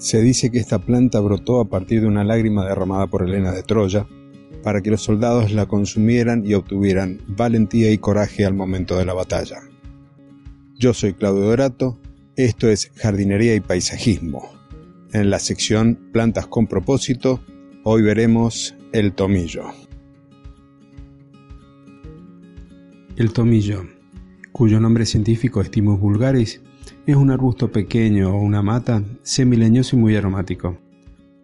Se dice que esta planta brotó a partir de una lágrima derramada por Helena de Troya, para que los soldados la consumieran y obtuvieran valentía y coraje al momento de la batalla. Yo soy Claudio Dorato, esto es Jardinería y Paisajismo. En la sección Plantas con propósito, hoy veremos el tomillo. El tomillo, cuyo nombre científico es Timus vulgaris, es un arbusto pequeño o una mata semileñoso y muy aromático.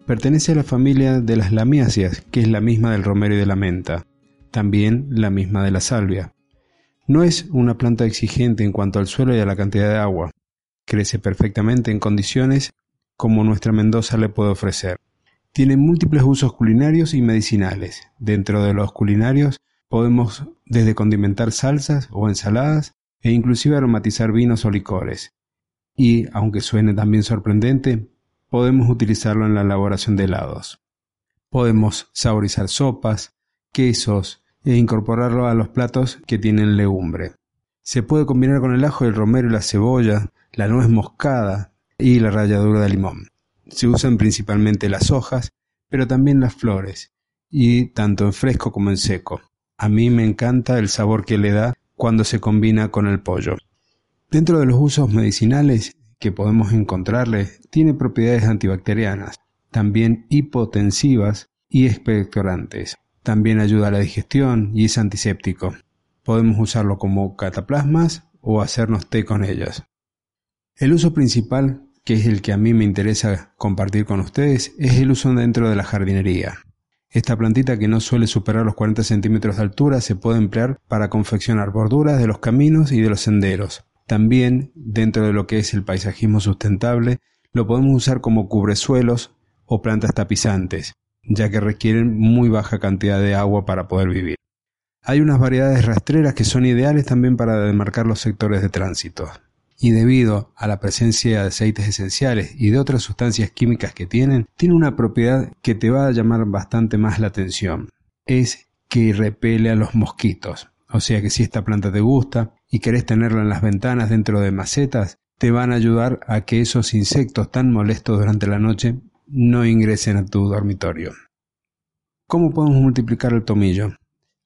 Pertenece a la familia de las lamiáceas, que es la misma del romero y de la menta, también la misma de la salvia. No es una planta exigente en cuanto al suelo y a la cantidad de agua. Crece perfectamente en condiciones como nuestra Mendoza le puede ofrecer. Tiene múltiples usos culinarios y medicinales. Dentro de los culinarios podemos desde condimentar salsas o ensaladas e inclusive aromatizar vinos o licores. Y, aunque suene también sorprendente, podemos utilizarlo en la elaboración de helados. Podemos saborizar sopas, quesos e incorporarlo a los platos que tienen legumbre. Se puede combinar con el ajo, el romero y la cebolla, la nuez moscada y la ralladura de limón. Se usan principalmente las hojas, pero también las flores, y tanto en fresco como en seco. A mí me encanta el sabor que le da cuando se combina con el pollo. Dentro de los usos medicinales que podemos encontrarle, tiene propiedades antibacterianas, también hipotensivas y expectorantes. También ayuda a la digestión y es antiséptico. Podemos usarlo como cataplasmas o hacernos té con ellas. El uso principal, que es el que a mí me interesa compartir con ustedes, es el uso dentro de la jardinería. Esta plantita que no suele superar los 40 centímetros de altura se puede emplear para confeccionar borduras de los caminos y de los senderos, también, dentro de lo que es el paisajismo sustentable, lo podemos usar como cubresuelos o plantas tapizantes, ya que requieren muy baja cantidad de agua para poder vivir. Hay unas variedades rastreras que son ideales también para demarcar los sectores de tránsito. Y debido a la presencia de aceites esenciales y de otras sustancias químicas que tienen, tiene una propiedad que te va a llamar bastante más la atención. Es que repele a los mosquitos. O sea que si esta planta te gusta y querés tenerla en las ventanas dentro de macetas, te van a ayudar a que esos insectos tan molestos durante la noche no ingresen a tu dormitorio. ¿Cómo podemos multiplicar el tomillo?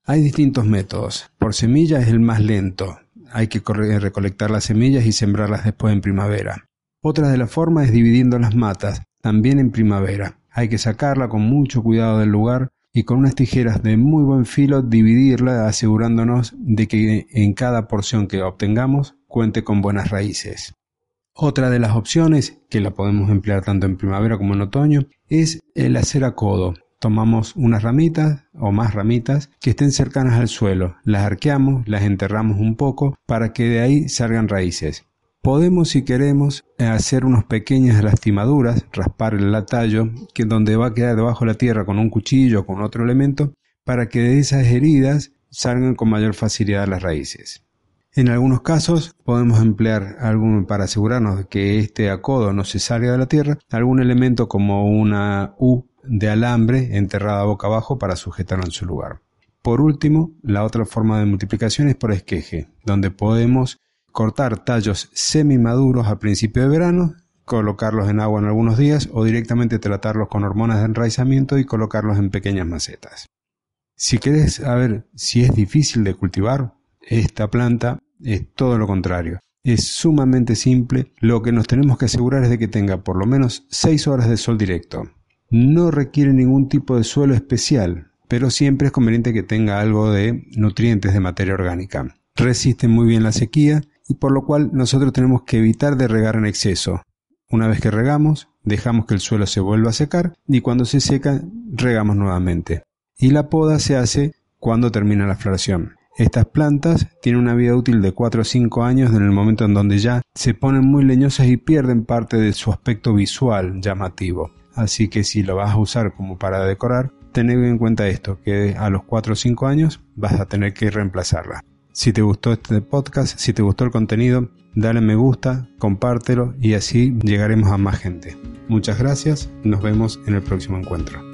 Hay distintos métodos. Por semilla es el más lento. Hay que recolectar las semillas y sembrarlas después en primavera. Otra de las formas es dividiendo las matas, también en primavera. Hay que sacarla con mucho cuidado del lugar y con unas tijeras de muy buen filo dividirla asegurándonos de que en cada porción que obtengamos cuente con buenas raíces. Otra de las opciones, que la podemos emplear tanto en primavera como en otoño, es el hacer a codo. Tomamos unas ramitas o más ramitas que estén cercanas al suelo, las arqueamos, las enterramos un poco para que de ahí salgan raíces. Podemos, si queremos, hacer unas pequeñas lastimaduras, raspar el tallo, que donde va a quedar debajo de la tierra con un cuchillo o con otro elemento, para que de esas heridas salgan con mayor facilidad las raíces. En algunos casos podemos emplear algún, para asegurarnos de que este acodo no se salga de la tierra, algún elemento como una U de alambre enterrada boca abajo para sujetarlo en su lugar. Por último, la otra forma de multiplicación es por esqueje, donde podemos cortar tallos semi-maduros a principio de verano, colocarlos en agua en algunos días o directamente tratarlos con hormonas de enraizamiento y colocarlos en pequeñas macetas. Si quieres saber si es difícil de cultivar, esta planta es todo lo contrario. Es sumamente simple, lo que nos tenemos que asegurar es de que tenga por lo menos 6 horas de sol directo. No requiere ningún tipo de suelo especial, pero siempre es conveniente que tenga algo de nutrientes de materia orgánica. Resiste muy bien la sequía y por lo cual nosotros tenemos que evitar de regar en exceso. Una vez que regamos, dejamos que el suelo se vuelva a secar y cuando se seca, regamos nuevamente. Y la poda se hace cuando termina la floración. Estas plantas tienen una vida útil de 4 o 5 años en el momento en donde ya se ponen muy leñosas y pierden parte de su aspecto visual llamativo. Así que si lo vas a usar como para decorar, ten en cuenta esto, que a los 4 o 5 años vas a tener que reemplazarla. Si te gustó este podcast, si te gustó el contenido, dale me gusta, compártelo y así llegaremos a más gente. Muchas gracias, nos vemos en el próximo encuentro.